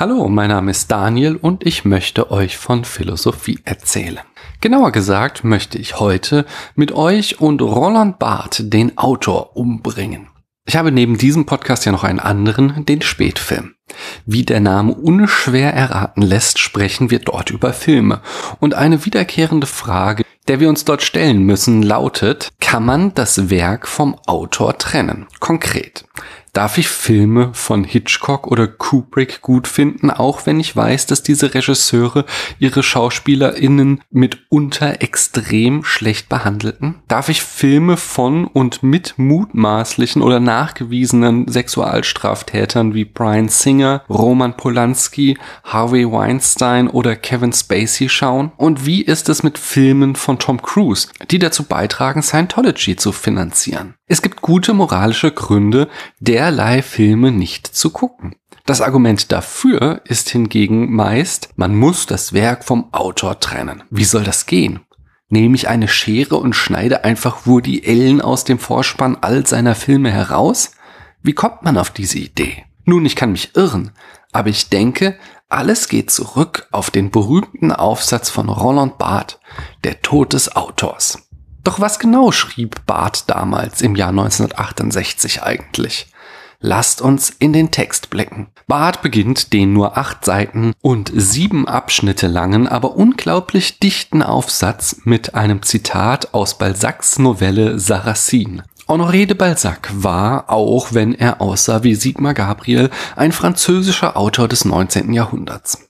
Hallo, mein Name ist Daniel und ich möchte euch von Philosophie erzählen. Genauer gesagt möchte ich heute mit euch und Roland Barth, den Autor, umbringen. Ich habe neben diesem Podcast ja noch einen anderen, den Spätfilm. Wie der Name unschwer erraten lässt, sprechen wir dort über Filme. Und eine wiederkehrende Frage, der wir uns dort stellen müssen, lautet, kann man das Werk vom Autor trennen? Konkret. Darf ich Filme von Hitchcock oder Kubrick gut finden, auch wenn ich weiß, dass diese Regisseure ihre SchauspielerInnen mitunter extrem schlecht behandelten? Darf ich Filme von und mit mutmaßlichen oder nachgewiesenen Sexualstraftätern wie Brian Singer, Roman Polanski, Harvey Weinstein oder Kevin Spacey schauen? Und wie ist es mit Filmen von Tom Cruise, die dazu beitragen, Scientology zu finanzieren? Es gibt gute moralische Gründe, derlei Filme nicht zu gucken. Das Argument dafür ist hingegen meist, man muss das Werk vom Autor trennen. Wie soll das gehen? Nehme ich eine Schere und schneide einfach Woody Ellen aus dem Vorspann all seiner Filme heraus? Wie kommt man auf diese Idee? Nun, ich kann mich irren, aber ich denke, alles geht zurück auf den berühmten Aufsatz von Roland Barth, Der Tod des Autors. Doch was genau schrieb Barth damals im Jahr 1968 eigentlich? Lasst uns in den Text blicken. Barth beginnt den nur acht Seiten und sieben Abschnitte langen, aber unglaublich dichten Aufsatz mit einem Zitat aus Balzacs Novelle Sarracine. Honoré de Balzac war, auch wenn er aussah wie Sigmar Gabriel, ein französischer Autor des 19. Jahrhunderts.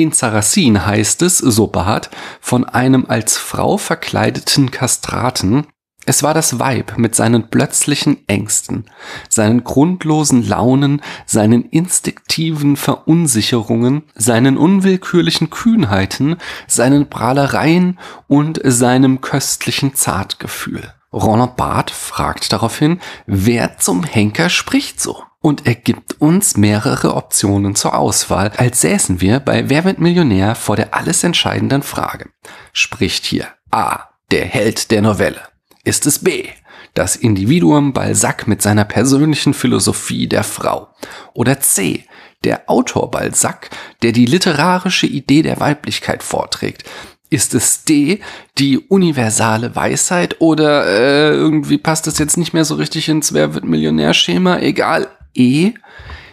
In Sarracin heißt es, so Barth, von einem als Frau verkleideten Kastraten, es war das Weib mit seinen plötzlichen Ängsten, seinen grundlosen Launen, seinen instinktiven Verunsicherungen, seinen unwillkürlichen Kühnheiten, seinen Prahlereien und seinem köstlichen Zartgefühl. Roland Barth fragt daraufhin, wer zum Henker spricht so? Und er gibt uns mehrere Optionen zur Auswahl, als säßen wir bei Wer wird Millionär vor der alles entscheidenden Frage. Spricht hier A, der Held der Novelle? Ist es B, das Individuum Balzac mit seiner persönlichen Philosophie der Frau? Oder C, der Autor Balzac, der die literarische Idee der Weiblichkeit vorträgt, ist es D, die universale Weisheit oder äh, irgendwie passt das jetzt nicht mehr so richtig ins Wer wird Millionär-Schema? Egal. E,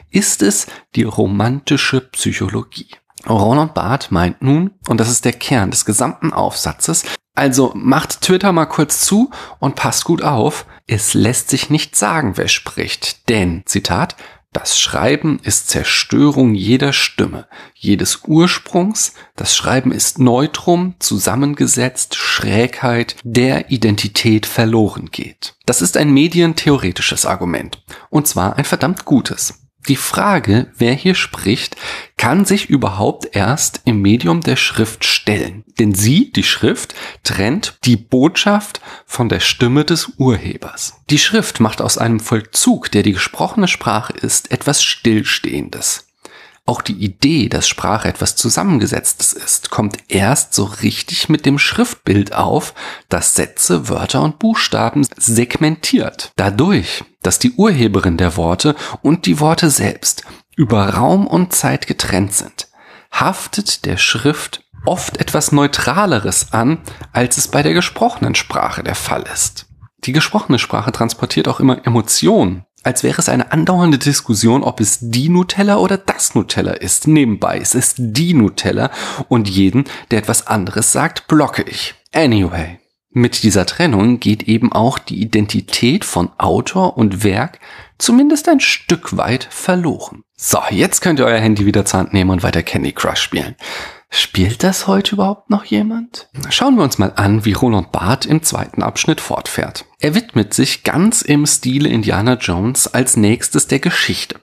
ist es die romantische Psychologie? Roland Barth meint nun, und das ist der Kern des gesamten Aufsatzes, also macht Twitter mal kurz zu und passt gut auf, es lässt sich nicht sagen, wer spricht, denn, Zitat, das Schreiben ist Zerstörung jeder Stimme, jedes Ursprungs. Das Schreiben ist Neutrum, zusammengesetzt, Schrägheit, der Identität verloren geht. Das ist ein medientheoretisches Argument. Und zwar ein verdammt gutes. Die Frage, wer hier spricht, kann sich überhaupt erst im Medium der Schrift stellen. Denn sie, die Schrift, trennt die Botschaft von der Stimme des Urhebers. Die Schrift macht aus einem Vollzug, der die gesprochene Sprache ist, etwas Stillstehendes. Auch die Idee, dass Sprache etwas Zusammengesetztes ist, kommt erst so richtig mit dem Schriftbild auf, das Sätze, Wörter und Buchstaben segmentiert. Dadurch, dass die Urheberin der Worte und die Worte selbst über Raum und Zeit getrennt sind, haftet der Schrift oft etwas Neutraleres an, als es bei der gesprochenen Sprache der Fall ist. Die gesprochene Sprache transportiert auch immer Emotionen als wäre es eine andauernde Diskussion, ob es die Nutella oder das Nutella ist. Nebenbei, es ist die Nutella und jeden, der etwas anderes sagt, blocke ich. Anyway. Mit dieser Trennung geht eben auch die Identität von Autor und Werk zumindest ein Stück weit verloren. So, jetzt könnt ihr euer Handy wieder zur Hand nehmen und weiter Candy Crush spielen. Spielt das heute überhaupt noch jemand? Schauen wir uns mal an, wie Roland Barth im zweiten Abschnitt fortfährt. Er widmet sich ganz im Stile Indiana Jones als nächstes der Geschichte.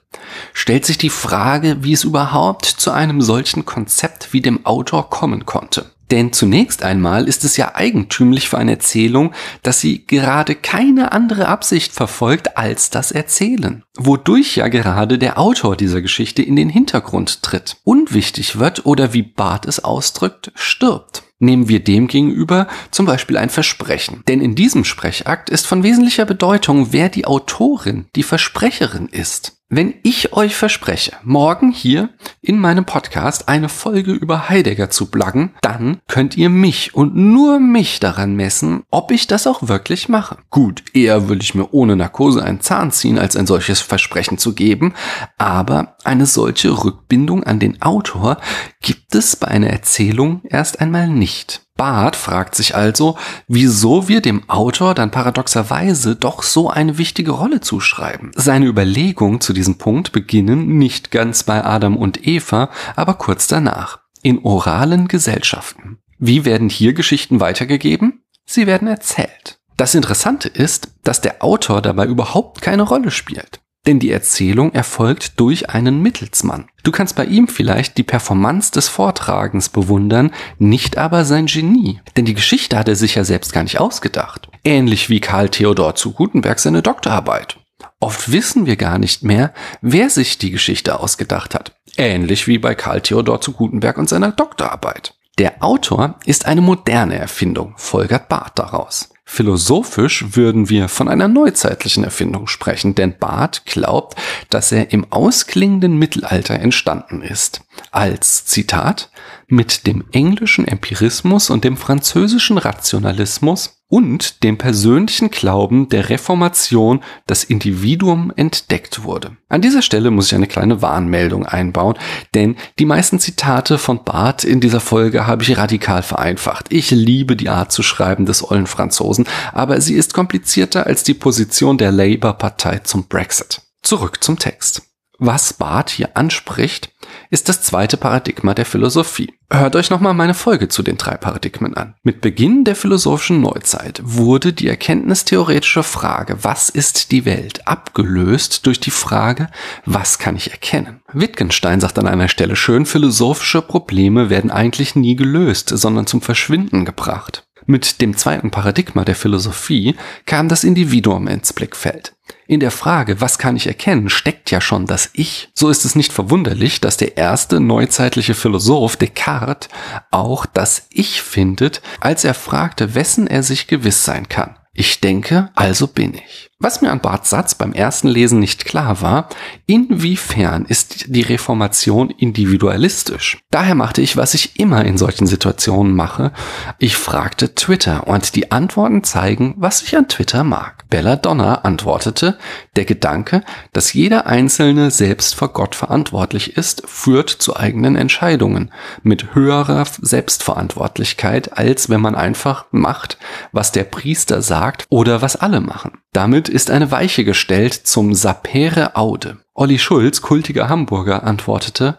Stellt sich die Frage, wie es überhaupt zu einem solchen Konzept wie dem Autor kommen konnte. Denn zunächst einmal ist es ja eigentümlich für eine Erzählung, dass sie gerade keine andere Absicht verfolgt als das Erzählen, wodurch ja gerade der Autor dieser Geschichte in den Hintergrund tritt, unwichtig wird oder wie Barth es ausdrückt, stirbt. Nehmen wir dem gegenüber zum Beispiel ein Versprechen. Denn in diesem Sprechakt ist von wesentlicher Bedeutung, wer die Autorin, die Versprecherin ist. Wenn ich euch verspreche, morgen hier in meinem Podcast eine Folge über Heidegger zu blaggen, dann könnt ihr mich und nur mich daran messen, ob ich das auch wirklich mache. Gut, eher würde ich mir ohne Narkose einen Zahn ziehen, als ein solches Versprechen zu geben, aber eine solche Rückbindung an den Autor gibt es bei einer Erzählung erst einmal nicht. Barth fragt sich also, wieso wir dem Autor dann paradoxerweise doch so eine wichtige Rolle zuschreiben. Seine Überlegungen zu diesem Punkt beginnen nicht ganz bei Adam und Eva, aber kurz danach. In oralen Gesellschaften. Wie werden hier Geschichten weitergegeben? Sie werden erzählt. Das Interessante ist, dass der Autor dabei überhaupt keine Rolle spielt. Denn die Erzählung erfolgt durch einen Mittelsmann. Du kannst bei ihm vielleicht die Performance des Vortragens bewundern, nicht aber sein Genie. Denn die Geschichte hat er sich ja selbst gar nicht ausgedacht. Ähnlich wie Karl Theodor zu Gutenberg seine Doktorarbeit. Oft wissen wir gar nicht mehr, wer sich die Geschichte ausgedacht hat. Ähnlich wie bei Karl Theodor zu Gutenberg und seiner Doktorarbeit. Der Autor ist eine moderne Erfindung, folgert Barth daraus. Philosophisch würden wir von einer neuzeitlichen Erfindung sprechen, denn Barth glaubt, dass er im ausklingenden Mittelalter entstanden ist. Als Zitat mit dem englischen Empirismus und dem französischen Rationalismus und dem persönlichen Glauben der Reformation das Individuum entdeckt wurde. An dieser Stelle muss ich eine kleine Warnmeldung einbauen, denn die meisten Zitate von Barth in dieser Folge habe ich radikal vereinfacht. Ich liebe die Art zu schreiben des ollen Franzosen, aber sie ist komplizierter als die Position der Labour-Partei zum Brexit. Zurück zum Text. Was Barth hier anspricht, ist das zweite Paradigma der Philosophie. Hört euch nochmal meine Folge zu den drei Paradigmen an. Mit Beginn der philosophischen Neuzeit wurde die erkenntnistheoretische Frage, was ist die Welt, abgelöst durch die Frage, was kann ich erkennen? Wittgenstein sagt an einer Stelle schön, philosophische Probleme werden eigentlich nie gelöst, sondern zum Verschwinden gebracht. Mit dem zweiten Paradigma der Philosophie kam das Individuum ins Blickfeld. In der Frage, was kann ich erkennen, steckt ja schon das Ich. So ist es nicht verwunderlich, dass der erste neuzeitliche Philosoph Descartes auch das Ich findet, als er fragte, wessen er sich gewiss sein kann. Ich denke, also bin ich. Was mir an Barths Satz beim ersten Lesen nicht klar war, inwiefern ist die Reformation individualistisch? Daher machte ich, was ich immer in solchen Situationen mache. Ich fragte Twitter und die Antworten zeigen, was ich an Twitter mag. Belladonna antwortete, der Gedanke, dass jeder Einzelne selbst vor Gott verantwortlich ist, führt zu eigenen Entscheidungen mit höherer Selbstverantwortlichkeit, als wenn man einfach macht, was der Priester sagt oder was alle machen. Damit ist eine Weiche gestellt zum Sapere Aude. Olli Schulz, kultiger Hamburger, antwortete,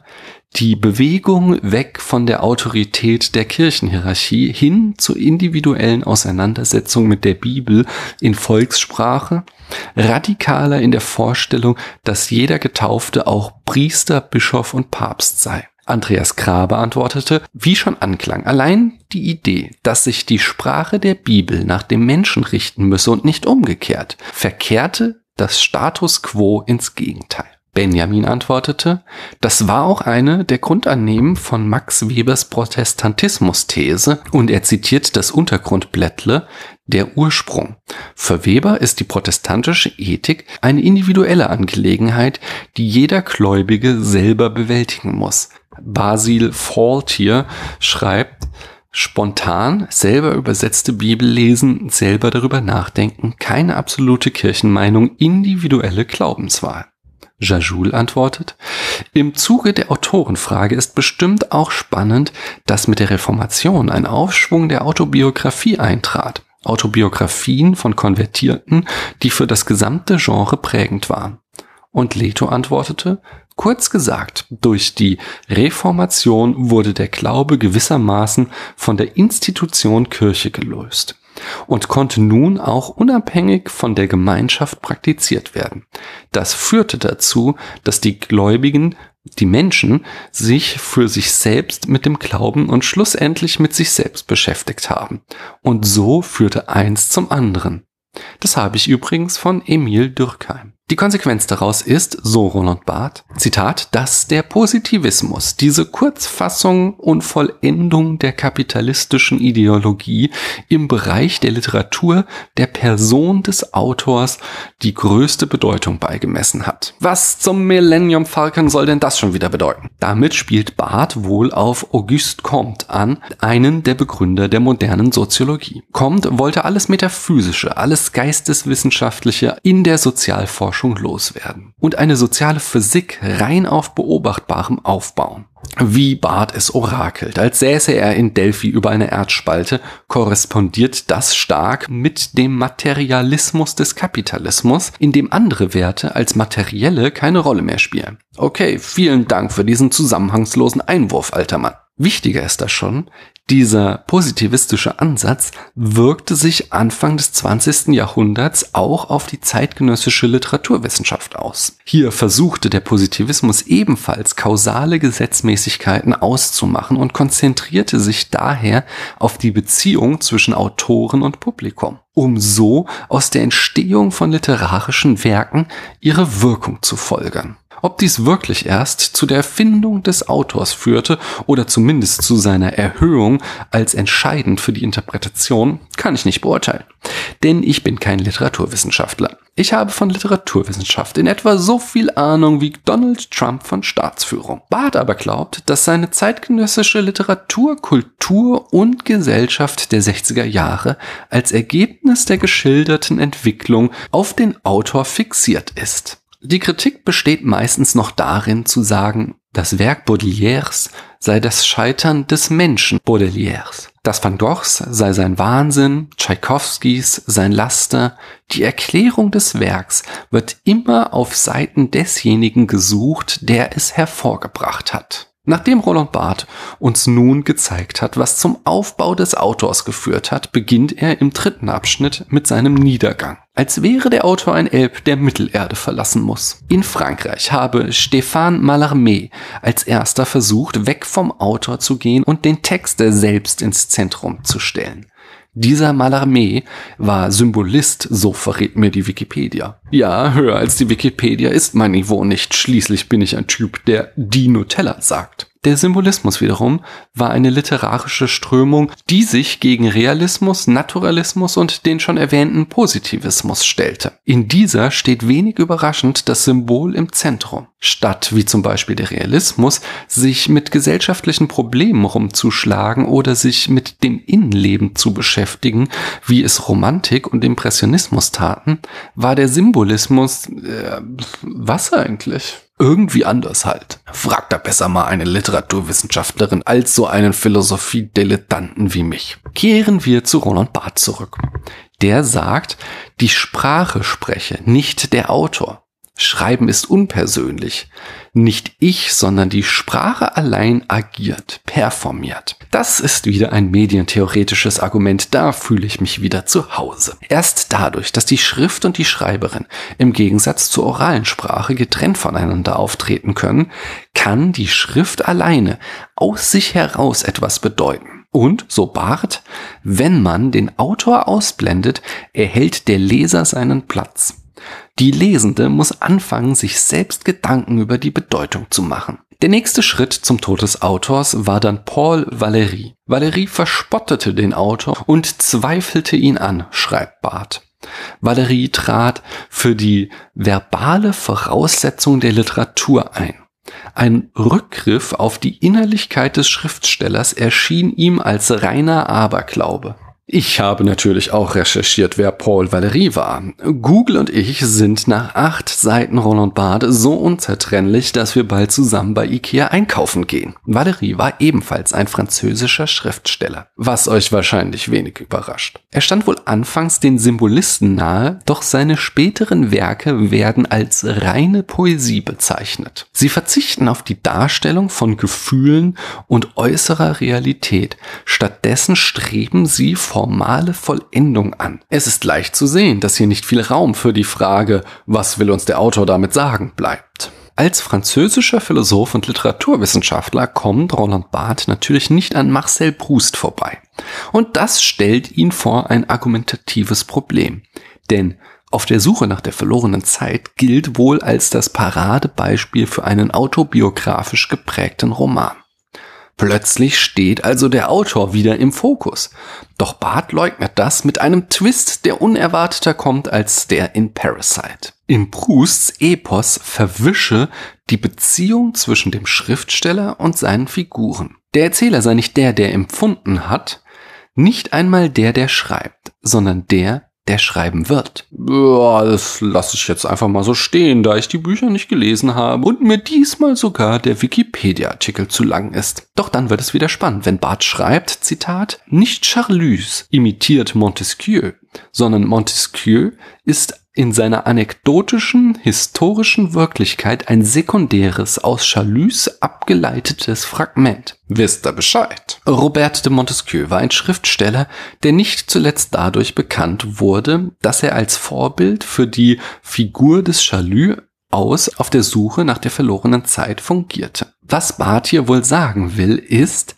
die Bewegung weg von der Autorität der Kirchenhierarchie hin zur individuellen Auseinandersetzung mit der Bibel in Volkssprache, radikaler in der Vorstellung, dass jeder Getaufte auch Priester, Bischof und Papst sei. Andreas Grabe antwortete, wie schon anklang, allein die Idee, dass sich die Sprache der Bibel nach dem Menschen richten müsse und nicht umgekehrt, verkehrte das Status quo ins Gegenteil. Benjamin antwortete, das war auch eine der Grundannehmen von Max Webers Protestantismus-These und er zitiert das Untergrundblättle der Ursprung. Für Weber ist die protestantische Ethik eine individuelle Angelegenheit, die jeder Gläubige selber bewältigen muss. Basil Faultier schreibt, spontan selber übersetzte Bibel lesen, selber darüber nachdenken, keine absolute Kirchenmeinung, individuelle Glaubenswahl. Jajul antwortet, im Zuge der Autorenfrage ist bestimmt auch spannend, dass mit der Reformation ein Aufschwung der Autobiografie eintrat. Autobiografien von Konvertierten, die für das gesamte Genre prägend waren. Und Leto antwortete, kurz gesagt, durch die Reformation wurde der Glaube gewissermaßen von der Institution Kirche gelöst und konnte nun auch unabhängig von der Gemeinschaft praktiziert werden. Das führte dazu, dass die Gläubigen, die Menschen, sich für sich selbst mit dem Glauben und schlussendlich mit sich selbst beschäftigt haben. Und so führte eins zum anderen. Das habe ich übrigens von Emil Dürkheim. Die Konsequenz daraus ist, so Roland Barth, Zitat, dass der Positivismus, diese Kurzfassung und Vollendung der kapitalistischen Ideologie im Bereich der Literatur der Person des Autors die größte Bedeutung beigemessen hat. Was zum Millennium Falcon soll denn das schon wieder bedeuten? Damit spielt Barth wohl auf Auguste Comte an, einen der Begründer der modernen Soziologie. Comte wollte alles Metaphysische, alles Geisteswissenschaftliche in der Sozialforschung Forschung loswerden und eine soziale Physik rein auf Beobachtbarem aufbauen. Wie Barth es orakelt, als säße er in Delphi über eine Erdspalte, korrespondiert das stark mit dem Materialismus des Kapitalismus, in dem andere Werte als materielle keine Rolle mehr spielen. Okay, vielen Dank für diesen zusammenhangslosen Einwurf, alter Mann. Wichtiger ist das schon, dieser positivistische Ansatz wirkte sich Anfang des 20. Jahrhunderts auch auf die zeitgenössische Literaturwissenschaft aus. Hier versuchte der Positivismus ebenfalls kausale Gesetzmäßigkeiten auszumachen und konzentrierte sich daher auf die Beziehung zwischen Autoren und Publikum, um so aus der Entstehung von literarischen Werken ihre Wirkung zu folgern. Ob dies wirklich erst zu der Erfindung des Autors führte oder zumindest zu seiner Erhöhung als entscheidend für die Interpretation, kann ich nicht beurteilen. Denn ich bin kein Literaturwissenschaftler. Ich habe von Literaturwissenschaft in etwa so viel Ahnung wie Donald Trump von Staatsführung. Barth aber glaubt, dass seine zeitgenössische Literatur, Kultur und Gesellschaft der 60er Jahre als Ergebnis der geschilderten Entwicklung auf den Autor fixiert ist. Die Kritik besteht meistens noch darin zu sagen, das Werk Baudelaires sei das Scheitern des Menschen Baudelaires. Das Van Goghs sei sein Wahnsinn, Tschaikowskis sein Laster. Die Erklärung des Werks wird immer auf Seiten desjenigen gesucht, der es hervorgebracht hat. Nachdem Roland Barth uns nun gezeigt hat, was zum Aufbau des Autors geführt hat, beginnt er im dritten Abschnitt mit seinem Niedergang. Als wäre der Autor ein Elb, der Mittelerde verlassen muss. In Frankreich habe Stéphane Mallarmé als erster versucht, weg vom Autor zu gehen und den Text selbst ins Zentrum zu stellen. Dieser Mallarmé war Symbolist, so verrät mir die Wikipedia. Ja, höher als die Wikipedia ist mein Niveau nicht. Schließlich bin ich ein Typ, der die Nutella sagt. Der Symbolismus wiederum war eine literarische Strömung, die sich gegen Realismus, Naturalismus und den schon erwähnten Positivismus stellte. In dieser steht wenig überraschend das Symbol im Zentrum. Statt, wie zum Beispiel der Realismus, sich mit gesellschaftlichen Problemen rumzuschlagen oder sich mit dem Innenleben zu beschäftigen, wie es Romantik und Impressionismus taten, war der Symbolismus, äh, was eigentlich? Irgendwie anders halt. Fragt da besser mal eine Literaturwissenschaftlerin als so einen Philosophie-Dilettanten wie mich. Kehren wir zu Roland Barth zurück. Der sagt, die Sprache spreche, nicht der Autor. Schreiben ist unpersönlich. Nicht ich, sondern die Sprache allein agiert, performiert. Das ist wieder ein medientheoretisches Argument, da fühle ich mich wieder zu Hause. Erst dadurch, dass die Schrift und die Schreiberin im Gegensatz zur oralen Sprache getrennt voneinander auftreten können, kann die Schrift alleine aus sich heraus etwas bedeuten. Und, so Barth, wenn man den Autor ausblendet, erhält der Leser seinen Platz. Die Lesende muss anfangen, sich selbst Gedanken über die Bedeutung zu machen. Der nächste Schritt zum Tod des Autors war dann Paul Valéry. Valéry verspottete den Autor und zweifelte ihn an, schreibt Barth. Valéry trat für die verbale Voraussetzung der Literatur ein. Ein Rückgriff auf die Innerlichkeit des Schriftstellers erschien ihm als reiner Aberglaube. Ich habe natürlich auch recherchiert, wer Paul Valéry war. Google und ich sind nach acht Seiten Roland Barth so unzertrennlich, dass wir bald zusammen bei Ikea einkaufen gehen. Valéry war ebenfalls ein französischer Schriftsteller, was euch wahrscheinlich wenig überrascht. Er stand wohl anfangs den Symbolisten nahe, doch seine späteren Werke werden als reine Poesie bezeichnet. Sie verzichten auf die Darstellung von Gefühlen und äußerer Realität. Stattdessen streben sie formale Vollendung an. Es ist leicht zu sehen, dass hier nicht viel Raum für die Frage, was will uns der Autor damit sagen, bleibt. Als französischer Philosoph und Literaturwissenschaftler kommt Roland Barthes natürlich nicht an Marcel Proust vorbei. Und das stellt ihn vor ein argumentatives Problem. Denn Auf der Suche nach der verlorenen Zeit gilt wohl als das Paradebeispiel für einen autobiografisch geprägten Roman. Plötzlich steht also der Autor wieder im Fokus. Doch Barth leugnet das mit einem Twist, der unerwarteter kommt als der in Parasite. In Prousts Epos verwische die Beziehung zwischen dem Schriftsteller und seinen Figuren. Der Erzähler sei nicht der, der empfunden hat, nicht einmal der, der schreibt, sondern der, der schreiben wird. Ja, das lasse ich jetzt einfach mal so stehen, da ich die Bücher nicht gelesen habe und mir diesmal sogar der Wikipedia-Artikel zu lang ist. Doch dann wird es wieder spannend, wenn Bart schreibt, Zitat, nicht Charlus imitiert Montesquieu, sondern Montesquieu ist in seiner anekdotischen, historischen Wirklichkeit ein sekundäres, aus Chalus abgeleitetes Fragment. Wisst ihr Bescheid? Robert de Montesquieu war ein Schriftsteller, der nicht zuletzt dadurch bekannt wurde, dass er als Vorbild für die Figur des Chalus aus auf der Suche nach der verlorenen Zeit fungierte. Was Barth hier wohl sagen will, ist,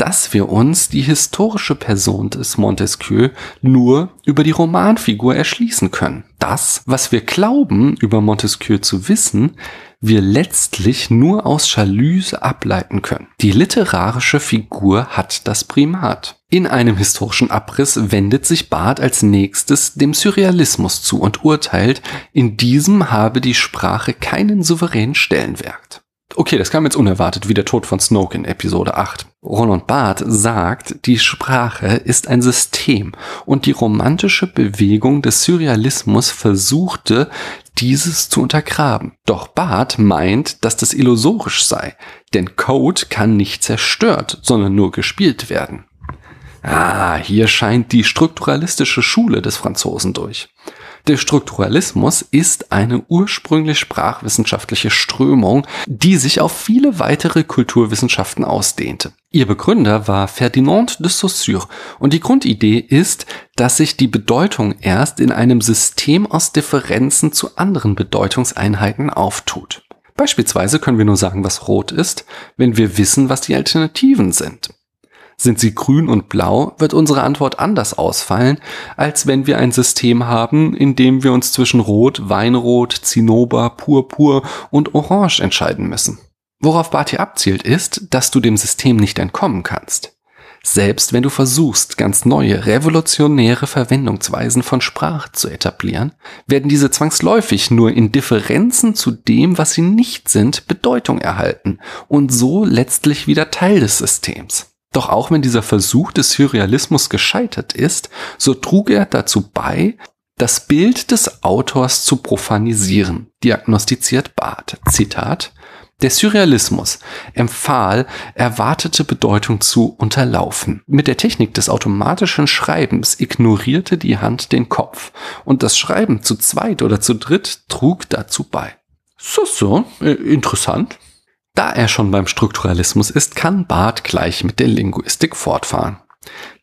dass wir uns die historische Person des Montesquieu nur über die Romanfigur erschließen können. Das, was wir glauben über Montesquieu zu wissen, wir letztlich nur aus Chalus ableiten können. Die literarische Figur hat das Primat. In einem historischen Abriss wendet sich Barth als nächstes dem Surrealismus zu und urteilt, in diesem habe die Sprache keinen souveränen Stellenwert. Okay, das kam jetzt unerwartet wie der Tod von Snoke in Episode 8. Roland Barth sagt, die Sprache ist ein System und die romantische Bewegung des Surrealismus versuchte, dieses zu untergraben. Doch Barth meint, dass das illusorisch sei, denn Code kann nicht zerstört, sondern nur gespielt werden. Ah, hier scheint die strukturalistische Schule des Franzosen durch. Der Strukturalismus ist eine ursprünglich sprachwissenschaftliche Strömung, die sich auf viele weitere Kulturwissenschaften ausdehnte. Ihr Begründer war Ferdinand de Saussure und die Grundidee ist, dass sich die Bedeutung erst in einem System aus Differenzen zu anderen Bedeutungseinheiten auftut. Beispielsweise können wir nur sagen, was rot ist, wenn wir wissen, was die Alternativen sind. Sind sie grün und blau, wird unsere Antwort anders ausfallen, als wenn wir ein System haben, in dem wir uns zwischen Rot, Weinrot, Zinnober, Purpur und Orange entscheiden müssen. Worauf Barty abzielt ist, dass du dem System nicht entkommen kannst. Selbst wenn du versuchst, ganz neue, revolutionäre Verwendungsweisen von Sprache zu etablieren, werden diese zwangsläufig nur in Differenzen zu dem, was sie nicht sind, Bedeutung erhalten und so letztlich wieder Teil des Systems. Doch auch wenn dieser Versuch des Surrealismus gescheitert ist, so trug er dazu bei, das Bild des Autors zu profanisieren, diagnostiziert Barth. Zitat der Surrealismus empfahl, erwartete Bedeutung zu unterlaufen. Mit der Technik des automatischen Schreibens ignorierte die Hand den Kopf und das Schreiben zu zweit oder zu dritt trug dazu bei. So, so, äh, interessant. Da er schon beim Strukturalismus ist, kann Barth gleich mit der Linguistik fortfahren.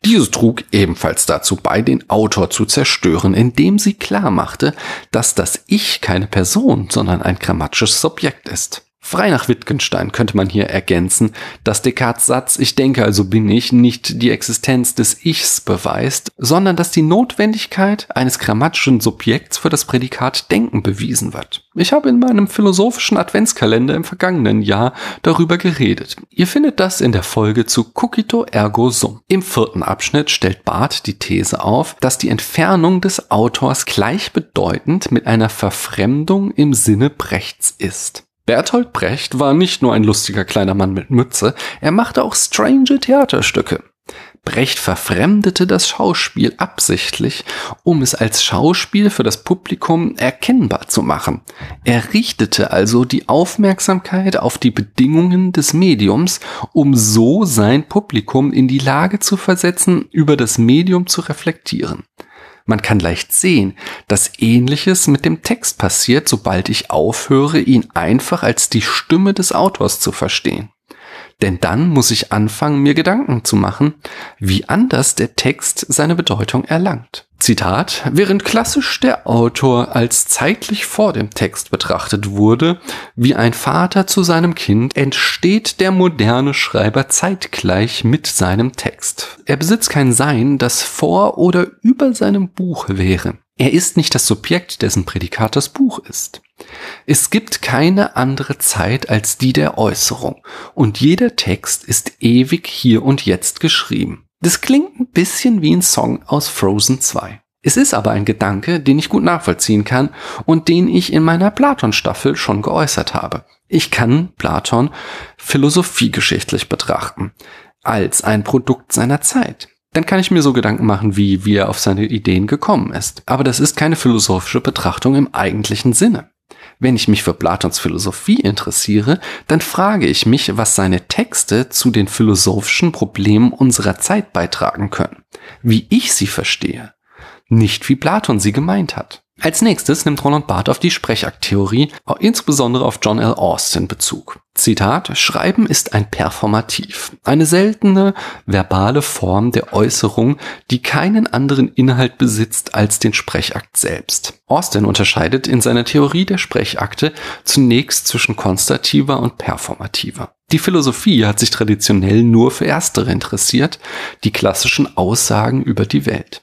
Diese trug ebenfalls dazu bei, den Autor zu zerstören, indem sie klar machte, dass das Ich keine Person, sondern ein grammatisches Subjekt ist. Frei nach Wittgenstein könnte man hier ergänzen, dass Descartes Satz Ich denke also bin ich nicht die Existenz des Ichs beweist, sondern dass die Notwendigkeit eines grammatischen Subjekts für das Prädikat Denken bewiesen wird. Ich habe in meinem philosophischen Adventskalender im vergangenen Jahr darüber geredet. Ihr findet das in der Folge zu Cogito ergo sum. Im vierten Abschnitt stellt Barth die These auf, dass die Entfernung des Autors gleichbedeutend mit einer Verfremdung im Sinne Brechts ist. Bertolt Brecht war nicht nur ein lustiger kleiner Mann mit Mütze, er machte auch strange Theaterstücke. Brecht verfremdete das Schauspiel absichtlich, um es als Schauspiel für das Publikum erkennbar zu machen. Er richtete also die Aufmerksamkeit auf die Bedingungen des Mediums, um so sein Publikum in die Lage zu versetzen, über das Medium zu reflektieren. Man kann leicht sehen, dass ähnliches mit dem Text passiert, sobald ich aufhöre, ihn einfach als die Stimme des Autors zu verstehen. Denn dann muss ich anfangen, mir Gedanken zu machen, wie anders der Text seine Bedeutung erlangt. Zitat, während klassisch der Autor als zeitlich vor dem Text betrachtet wurde, wie ein Vater zu seinem Kind, entsteht der moderne Schreiber zeitgleich mit seinem Text. Er besitzt kein Sein, das vor oder über seinem Buch wäre. Er ist nicht das Subjekt, dessen Prädikat das Buch ist. Es gibt keine andere Zeit als die der Äußerung und jeder Text ist ewig hier und jetzt geschrieben. Das klingt ein bisschen wie ein Song aus Frozen 2. Es ist aber ein Gedanke, den ich gut nachvollziehen kann und den ich in meiner Platon-Staffel schon geäußert habe. Ich kann Platon philosophiegeschichtlich betrachten, als ein Produkt seiner Zeit. Dann kann ich mir so Gedanken machen, wie, wie er auf seine Ideen gekommen ist. Aber das ist keine philosophische Betrachtung im eigentlichen Sinne. Wenn ich mich für Platons Philosophie interessiere, dann frage ich mich, was seine Texte zu den philosophischen Problemen unserer Zeit beitragen können, wie ich sie verstehe, nicht wie Platon sie gemeint hat. Als nächstes nimmt Roland Barth auf die Sprechakttheorie, insbesondere auf John L. Austin Bezug. Zitat, Schreiben ist ein Performativ, eine seltene verbale Form der Äußerung, die keinen anderen Inhalt besitzt als den Sprechakt selbst. Austin unterscheidet in seiner Theorie der Sprechakte zunächst zwischen konstativer und performativer. Die Philosophie hat sich traditionell nur für erstere interessiert, die klassischen Aussagen über die Welt.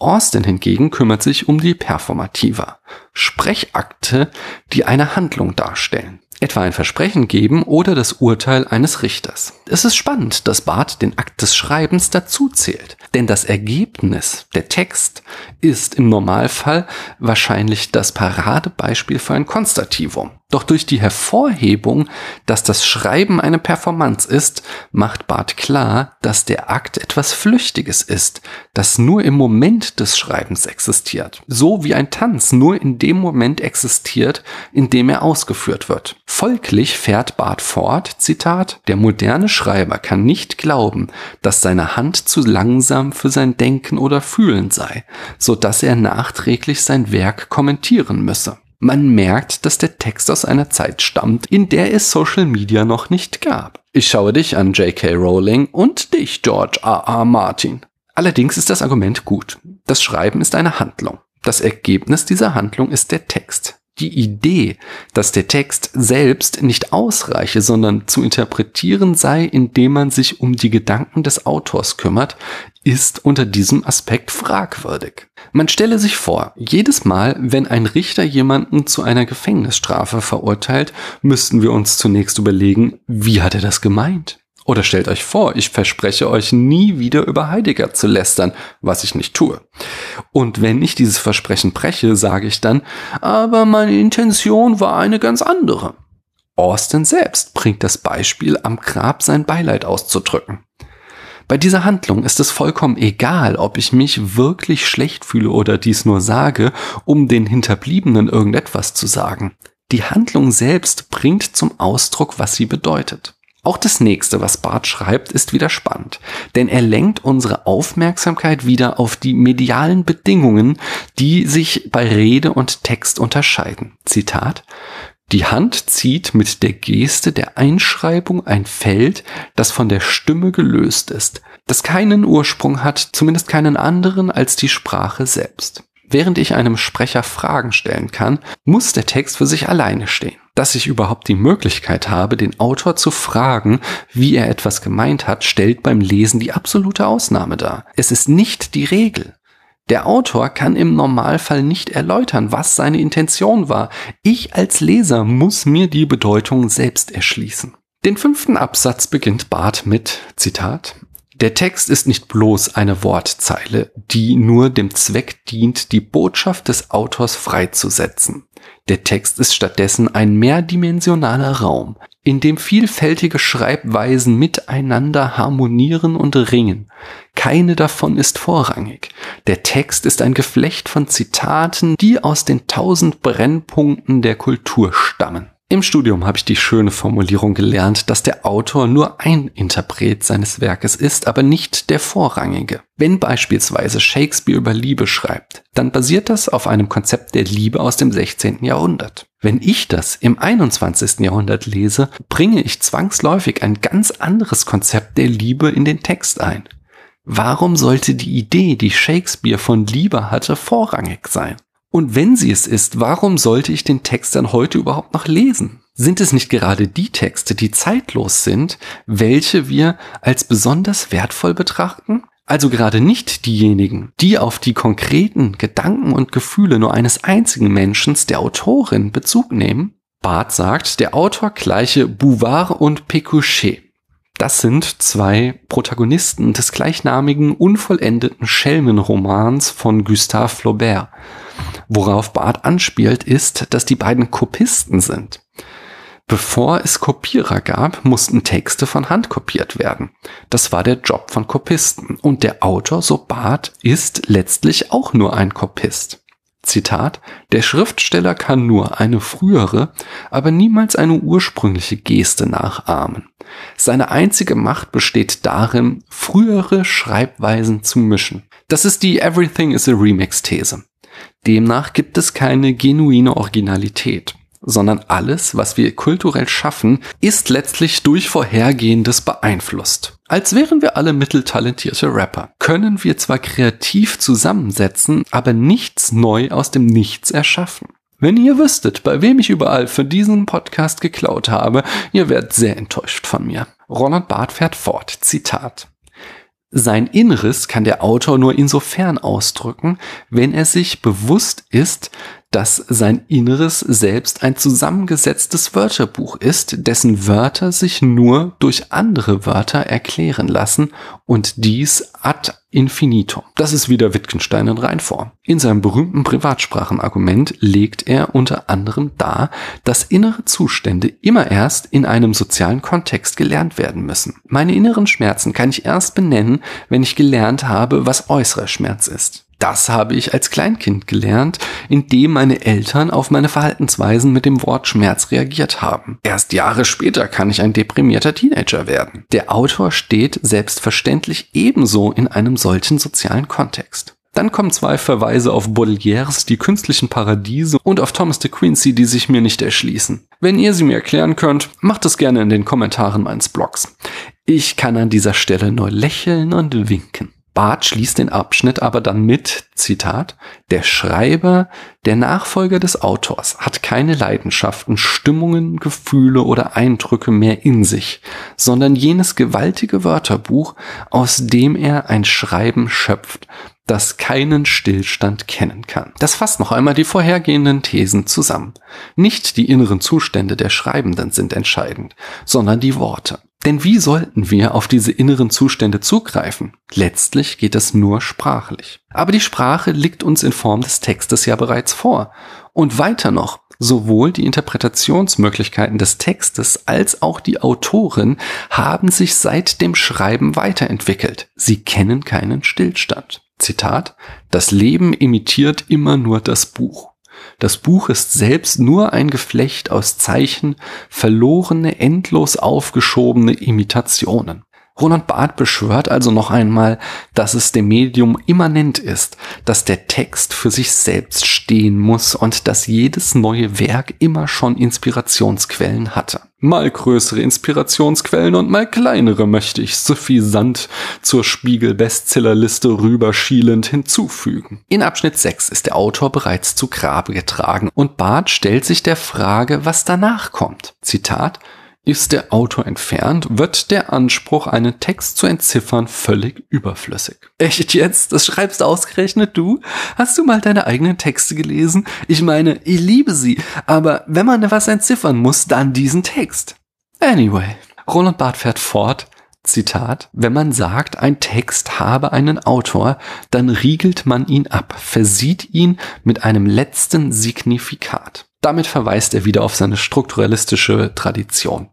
Austin hingegen kümmert sich um die Performativa, Sprechakte, die eine Handlung darstellen etwa ein Versprechen geben oder das Urteil eines Richters. Es ist spannend, dass Barth den Akt des Schreibens dazu zählt, denn das Ergebnis, der Text, ist im Normalfall wahrscheinlich das Paradebeispiel für ein Konstativum. Doch durch die Hervorhebung, dass das Schreiben eine Performance ist, macht Barth klar, dass der Akt etwas Flüchtiges ist, das nur im Moment des Schreibens existiert. So wie ein Tanz nur in dem Moment existiert, in dem er ausgeführt wird. Folglich fährt Barth fort, Zitat, der moderne Schreiber kann nicht glauben, dass seine Hand zu langsam für sein Denken oder Fühlen sei, so dass er nachträglich sein Werk kommentieren müsse. Man merkt, dass der Text aus einer Zeit stammt, in der es Social Media noch nicht gab. Ich schaue dich an, J.K. Rowling, und dich, George R. R. Martin. Allerdings ist das Argument gut. Das Schreiben ist eine Handlung. Das Ergebnis dieser Handlung ist der Text die Idee, dass der Text selbst nicht ausreiche, sondern zu interpretieren sei, indem man sich um die Gedanken des Autors kümmert, ist unter diesem Aspekt fragwürdig. Man stelle sich vor, jedes Mal, wenn ein Richter jemanden zu einer Gefängnisstrafe verurteilt, müssten wir uns zunächst überlegen, wie hat er das gemeint? Oder stellt euch vor, ich verspreche euch nie wieder über Heidegger zu lästern, was ich nicht tue. Und wenn ich dieses Versprechen breche, sage ich dann, aber meine Intention war eine ganz andere. Austin selbst bringt das Beispiel, am Grab sein Beileid auszudrücken. Bei dieser Handlung ist es vollkommen egal, ob ich mich wirklich schlecht fühle oder dies nur sage, um den Hinterbliebenen irgendetwas zu sagen. Die Handlung selbst bringt zum Ausdruck, was sie bedeutet. Auch das nächste, was Barth schreibt, ist wieder spannend, denn er lenkt unsere Aufmerksamkeit wieder auf die medialen Bedingungen, die sich bei Rede und Text unterscheiden. Zitat die Hand zieht mit der Geste der Einschreibung ein Feld, das von der Stimme gelöst ist, das keinen Ursprung hat, zumindest keinen anderen als die Sprache selbst. Während ich einem Sprecher Fragen stellen kann, muss der Text für sich alleine stehen. Dass ich überhaupt die Möglichkeit habe, den Autor zu fragen, wie er etwas gemeint hat, stellt beim Lesen die absolute Ausnahme dar. Es ist nicht die Regel. Der Autor kann im Normalfall nicht erläutern, was seine Intention war. Ich als Leser muss mir die Bedeutung selbst erschließen. Den fünften Absatz beginnt Barth mit Zitat der Text ist nicht bloß eine Wortzeile, die nur dem Zweck dient, die Botschaft des Autors freizusetzen. Der Text ist stattdessen ein mehrdimensionaler Raum, in dem vielfältige Schreibweisen miteinander harmonieren und ringen. Keine davon ist vorrangig. Der Text ist ein Geflecht von Zitaten, die aus den tausend Brennpunkten der Kultur stammen. Im Studium habe ich die schöne Formulierung gelernt, dass der Autor nur ein Interpret seines Werkes ist, aber nicht der vorrangige. Wenn beispielsweise Shakespeare über Liebe schreibt, dann basiert das auf einem Konzept der Liebe aus dem 16. Jahrhundert. Wenn ich das im 21. Jahrhundert lese, bringe ich zwangsläufig ein ganz anderes Konzept der Liebe in den Text ein. Warum sollte die Idee, die Shakespeare von Liebe hatte, vorrangig sein? Und wenn sie es ist, warum sollte ich den Text dann heute überhaupt noch lesen? Sind es nicht gerade die Texte, die zeitlos sind, welche wir als besonders wertvoll betrachten? Also gerade nicht diejenigen, die auf die konkreten Gedanken und Gefühle nur eines einzigen Menschen, der Autorin, Bezug nehmen. Barth sagt, der Autor gleiche Bouvard und Pécuchet. Das sind zwei Protagonisten des gleichnamigen unvollendeten Schelmenromans von Gustave Flaubert. Worauf Barth anspielt, ist, dass die beiden Kopisten sind. Bevor es Kopierer gab, mussten Texte von Hand kopiert werden. Das war der Job von Kopisten. Und der Autor, so Barth, ist letztlich auch nur ein Kopist. Zitat, der Schriftsteller kann nur eine frühere, aber niemals eine ursprüngliche Geste nachahmen. Seine einzige Macht besteht darin, frühere Schreibweisen zu mischen. Das ist die Everything is a Remix These. Demnach gibt es keine genuine Originalität sondern alles, was wir kulturell schaffen, ist letztlich durch Vorhergehendes beeinflusst. Als wären wir alle mitteltalentierte Rapper, können wir zwar kreativ zusammensetzen, aber nichts neu aus dem Nichts erschaffen. Wenn ihr wüsstet, bei wem ich überall für diesen Podcast geklaut habe, ihr werdet sehr enttäuscht von mir. Ronald Barth fährt fort, Zitat. Sein Inneres kann der Autor nur insofern ausdrücken, wenn er sich bewusst ist, dass sein Inneres selbst ein zusammengesetztes Wörterbuch ist, dessen Wörter sich nur durch andere Wörter erklären lassen und dies ad infinitum. Das ist wieder Wittgenstein in Reinform. In seinem berühmten Privatsprachenargument legt er unter anderem dar, dass innere Zustände immer erst in einem sozialen Kontext gelernt werden müssen. Meine inneren Schmerzen kann ich erst benennen, wenn ich gelernt habe, was äußerer Schmerz ist. Das habe ich als Kleinkind gelernt, indem meine Eltern auf meine Verhaltensweisen mit dem Wort Schmerz reagiert haben. Erst Jahre später kann ich ein deprimierter Teenager werden. Der Autor steht selbstverständlich ebenso in einem solchen sozialen Kontext. Dann kommen zwei Verweise auf Baudelaires Die künstlichen Paradiese und auf Thomas de Quincey, die sich mir nicht erschließen. Wenn ihr sie mir erklären könnt, macht es gerne in den Kommentaren meines Blogs. Ich kann an dieser Stelle nur lächeln und winken. Barth schließt den Abschnitt aber dann mit, Zitat, der Schreiber, der Nachfolger des Autors, hat keine Leidenschaften, Stimmungen, Gefühle oder Eindrücke mehr in sich, sondern jenes gewaltige Wörterbuch, aus dem er ein Schreiben schöpft, das keinen Stillstand kennen kann. Das fasst noch einmal die vorhergehenden Thesen zusammen. Nicht die inneren Zustände der Schreibenden sind entscheidend, sondern die Worte. Denn wie sollten wir auf diese inneren Zustände zugreifen? Letztlich geht es nur sprachlich. Aber die Sprache liegt uns in Form des Textes ja bereits vor. Und weiter noch, sowohl die Interpretationsmöglichkeiten des Textes als auch die Autoren haben sich seit dem Schreiben weiterentwickelt. Sie kennen keinen Stillstand. Zitat, das Leben imitiert immer nur das Buch. Das Buch ist selbst nur ein Geflecht aus Zeichen, verlorene, endlos aufgeschobene Imitationen. Roland Barth beschwört also noch einmal, dass es dem Medium immanent ist, dass der Text für sich selbst stehen muss und dass jedes neue Werk immer schon Inspirationsquellen hatte. Mal größere Inspirationsquellen und mal kleinere möchte ich suffisant zur Spiegel-Bestsellerliste rüberschielend hinzufügen. In Abschnitt 6 ist der Autor bereits zu Grabe getragen und Barth stellt sich der Frage, was danach kommt. Zitat ist der Autor entfernt, wird der Anspruch, einen Text zu entziffern, völlig überflüssig. Echt jetzt? Das schreibst ausgerechnet du? Hast du mal deine eigenen Texte gelesen? Ich meine, ich liebe sie, aber wenn man was entziffern muss, dann diesen Text. Anyway, Roland Barth fährt fort, Zitat, wenn man sagt, ein Text habe einen Autor, dann riegelt man ihn ab, versieht ihn mit einem letzten Signifikat. Damit verweist er wieder auf seine strukturalistische Tradition.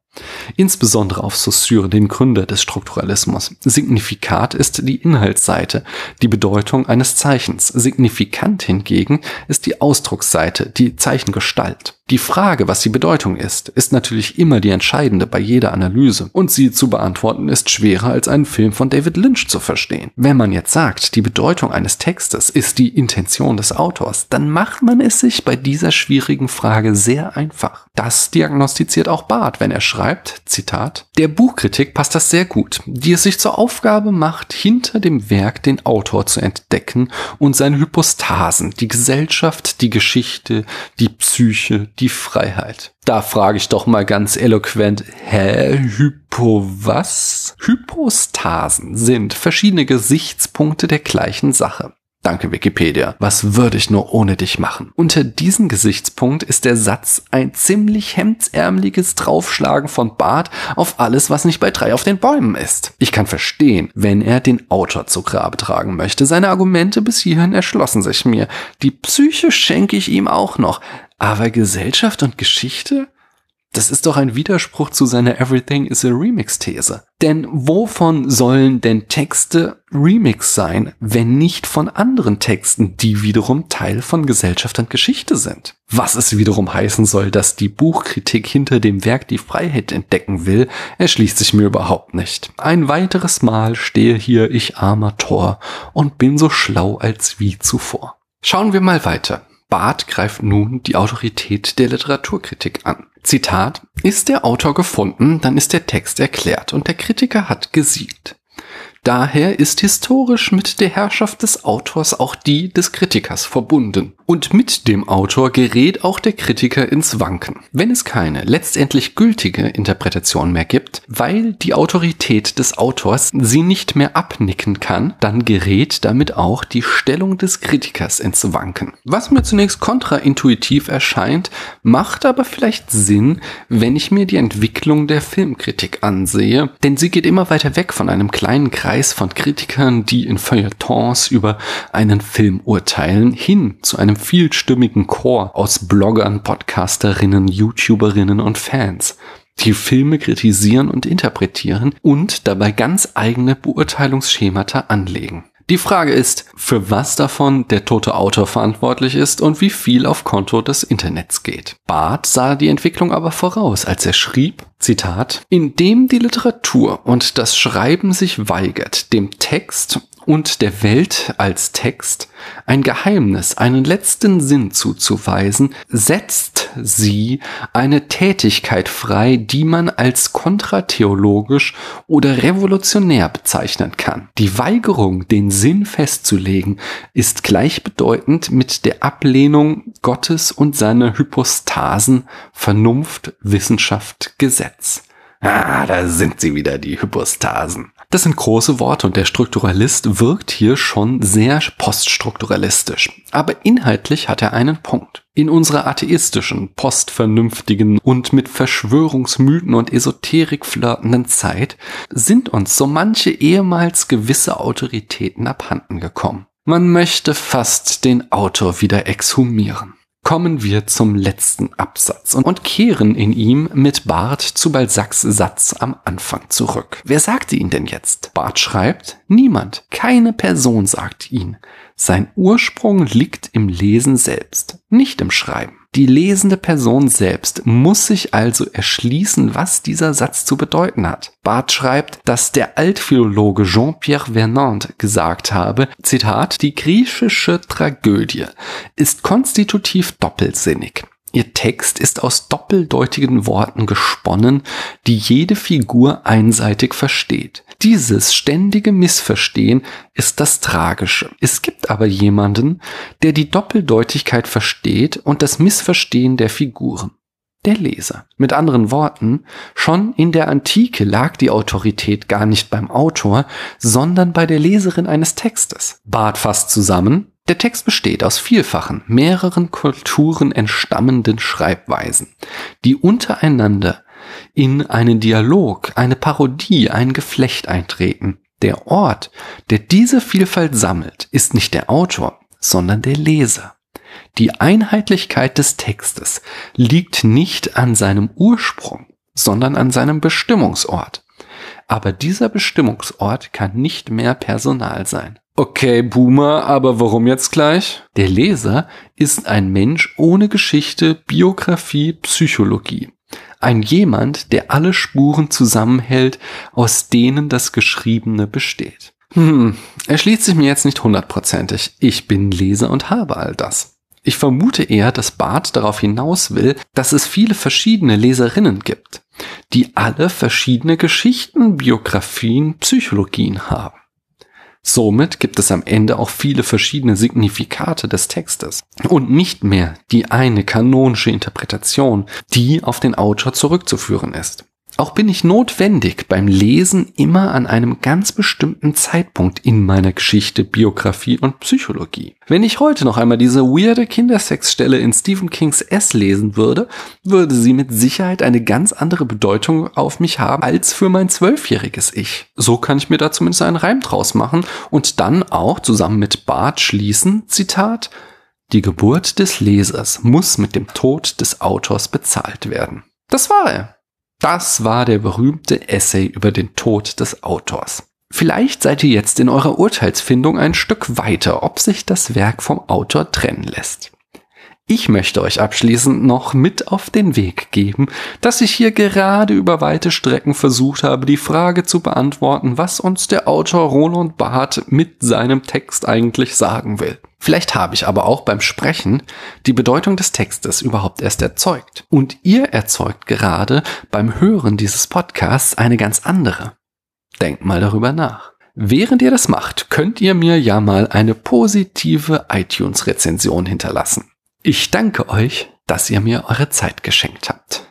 Insbesondere auf Saussure, den Gründer des Strukturalismus. Signifikat ist die Inhaltsseite, die Bedeutung eines Zeichens. Signifikant hingegen ist die Ausdrucksseite, die Zeichengestalt. Die Frage, was die Bedeutung ist, ist natürlich immer die entscheidende bei jeder Analyse und sie zu beantworten ist schwerer als einen Film von David Lynch zu verstehen. Wenn man jetzt sagt, die Bedeutung eines Textes ist die Intention des Autors, dann macht man es sich bei dieser schwierigen Frage sehr einfach. Das diagnostiziert auch Barth, wenn er schreibt, Zitat, der Buchkritik passt das sehr gut, die es sich zur Aufgabe macht, hinter dem Werk den Autor zu entdecken und seine Hypostasen, die Gesellschaft, die Geschichte, die Psyche, die Freiheit. Da frage ich doch mal ganz eloquent, hä, Hypo was? Hypostasen sind verschiedene Gesichtspunkte der gleichen Sache. Danke Wikipedia. Was würde ich nur ohne dich machen? Unter diesem Gesichtspunkt ist der Satz ein ziemlich hemdsärmeliges Draufschlagen von Bart auf alles, was nicht bei drei auf den Bäumen ist. Ich kann verstehen, wenn er den Autor zu Grabe tragen möchte. Seine Argumente bis hierhin erschlossen sich mir. Die Psyche schenke ich ihm auch noch. Aber Gesellschaft und Geschichte? Das ist doch ein Widerspruch zu seiner Everything is a Remix These. Denn wovon sollen denn Texte Remix sein, wenn nicht von anderen Texten, die wiederum Teil von Gesellschaft und Geschichte sind? Was es wiederum heißen soll, dass die Buchkritik hinter dem Werk die Freiheit entdecken will, erschließt sich mir überhaupt nicht. Ein weiteres Mal stehe hier ich armer Tor und bin so schlau als wie zuvor. Schauen wir mal weiter. Barth greift nun die Autorität der Literaturkritik an. Zitat, ist der Autor gefunden, dann ist der Text erklärt und der Kritiker hat gesiegt. Daher ist historisch mit der Herrschaft des Autors auch die des Kritikers verbunden. Und mit dem Autor gerät auch der Kritiker ins Wanken, wenn es keine letztendlich gültige Interpretation mehr gibt, weil die Autorität des Autors sie nicht mehr abnicken kann, dann gerät damit auch die Stellung des Kritikers ins Wanken. Was mir zunächst kontraintuitiv erscheint, macht aber vielleicht Sinn, wenn ich mir die Entwicklung der Filmkritik ansehe, denn sie geht immer weiter weg von einem kleinen Kreis von Kritikern, die in Feuilletons über einen Film urteilen, hin zu einem vielstimmigen Chor aus Bloggern, Podcasterinnen, YouTuberinnen und Fans die Filme kritisieren und interpretieren und dabei ganz eigene Beurteilungsschemata anlegen. Die Frage ist, für was davon der tote Autor verantwortlich ist und wie viel auf Konto des Internets geht. Barth sah die Entwicklung aber voraus, als er schrieb, Zitat, indem die Literatur und das Schreiben sich weigert, dem Text und der Welt als Text ein Geheimnis, einen letzten Sinn zuzuweisen, setzt sie eine Tätigkeit frei, die man als kontratheologisch oder revolutionär bezeichnen kann. Die Weigerung, den Sinn festzulegen, ist gleichbedeutend mit der Ablehnung Gottes und seiner Hypostasen Vernunft, Wissenschaft, Gesetz. Ah, da sind sie wieder, die Hypostasen. Das sind große Worte und der Strukturalist wirkt hier schon sehr poststrukturalistisch. Aber inhaltlich hat er einen Punkt. In unserer atheistischen, postvernünftigen und mit Verschwörungsmythen und Esoterik flirtenden Zeit sind uns so manche ehemals gewisse Autoritäten abhanden gekommen. Man möchte fast den Autor wieder exhumieren kommen wir zum letzten Absatz und kehren in ihm mit Barth zu Balzacs Satz am Anfang zurück. Wer sagte ihn denn jetzt? Barth schreibt, niemand, keine Person sagt ihn. Sein Ursprung liegt im Lesen selbst, nicht im Schreiben. Die lesende Person selbst muss sich also erschließen, was dieser Satz zu bedeuten hat. Barth schreibt, dass der Altphilologe Jean-Pierre Vernant gesagt habe, Zitat, die griechische Tragödie ist konstitutiv doppelsinnig. Ihr Text ist aus doppeldeutigen Worten gesponnen, die jede Figur einseitig versteht. Dieses ständige Missverstehen ist das Tragische. Es gibt aber jemanden, der die Doppeldeutigkeit versteht und das Missverstehen der Figuren. Der Leser. Mit anderen Worten, schon in der Antike lag die Autorität gar nicht beim Autor, sondern bei der Leserin eines Textes. Barth fasst zusammen, der Text besteht aus vielfachen, mehreren Kulturen entstammenden Schreibweisen, die untereinander in einen Dialog, eine Parodie, ein Geflecht eintreten. Der Ort, der diese Vielfalt sammelt, ist nicht der Autor, sondern der Leser. Die Einheitlichkeit des Textes liegt nicht an seinem Ursprung, sondern an seinem Bestimmungsort. Aber dieser Bestimmungsort kann nicht mehr Personal sein. Okay, Boomer, aber warum jetzt gleich? Der Leser ist ein Mensch ohne Geschichte, Biografie, Psychologie. Ein jemand, der alle Spuren zusammenhält, aus denen das Geschriebene besteht. Hm, erschließt sich mir jetzt nicht hundertprozentig. Ich bin Leser und habe all das. Ich vermute eher, dass Barth darauf hinaus will, dass es viele verschiedene Leserinnen gibt, die alle verschiedene Geschichten, Biografien, Psychologien haben. Somit gibt es am Ende auch viele verschiedene Signifikate des Textes und nicht mehr die eine kanonische Interpretation, die auf den Autor zurückzuführen ist. Auch bin ich notwendig beim Lesen immer an einem ganz bestimmten Zeitpunkt in meiner Geschichte, Biografie und Psychologie. Wenn ich heute noch einmal diese weirde Kindersexstelle in Stephen Kings S lesen würde, würde sie mit Sicherheit eine ganz andere Bedeutung auf mich haben als für mein zwölfjähriges Ich. So kann ich mir da zumindest einen Reim draus machen und dann auch zusammen mit Bart schließen, Zitat, die Geburt des Lesers muss mit dem Tod des Autors bezahlt werden. Das war er. Das war der berühmte Essay über den Tod des Autors. Vielleicht seid ihr jetzt in eurer Urteilsfindung ein Stück weiter, ob sich das Werk vom Autor trennen lässt. Ich möchte euch abschließend noch mit auf den Weg geben, dass ich hier gerade über weite Strecken versucht habe, die Frage zu beantworten, was uns der Autor Roland Barth mit seinem Text eigentlich sagen will. Vielleicht habe ich aber auch beim Sprechen die Bedeutung des Textes überhaupt erst erzeugt. Und ihr erzeugt gerade beim Hören dieses Podcasts eine ganz andere. Denkt mal darüber nach. Während ihr das macht, könnt ihr mir ja mal eine positive iTunes-Rezension hinterlassen. Ich danke euch, dass ihr mir eure Zeit geschenkt habt.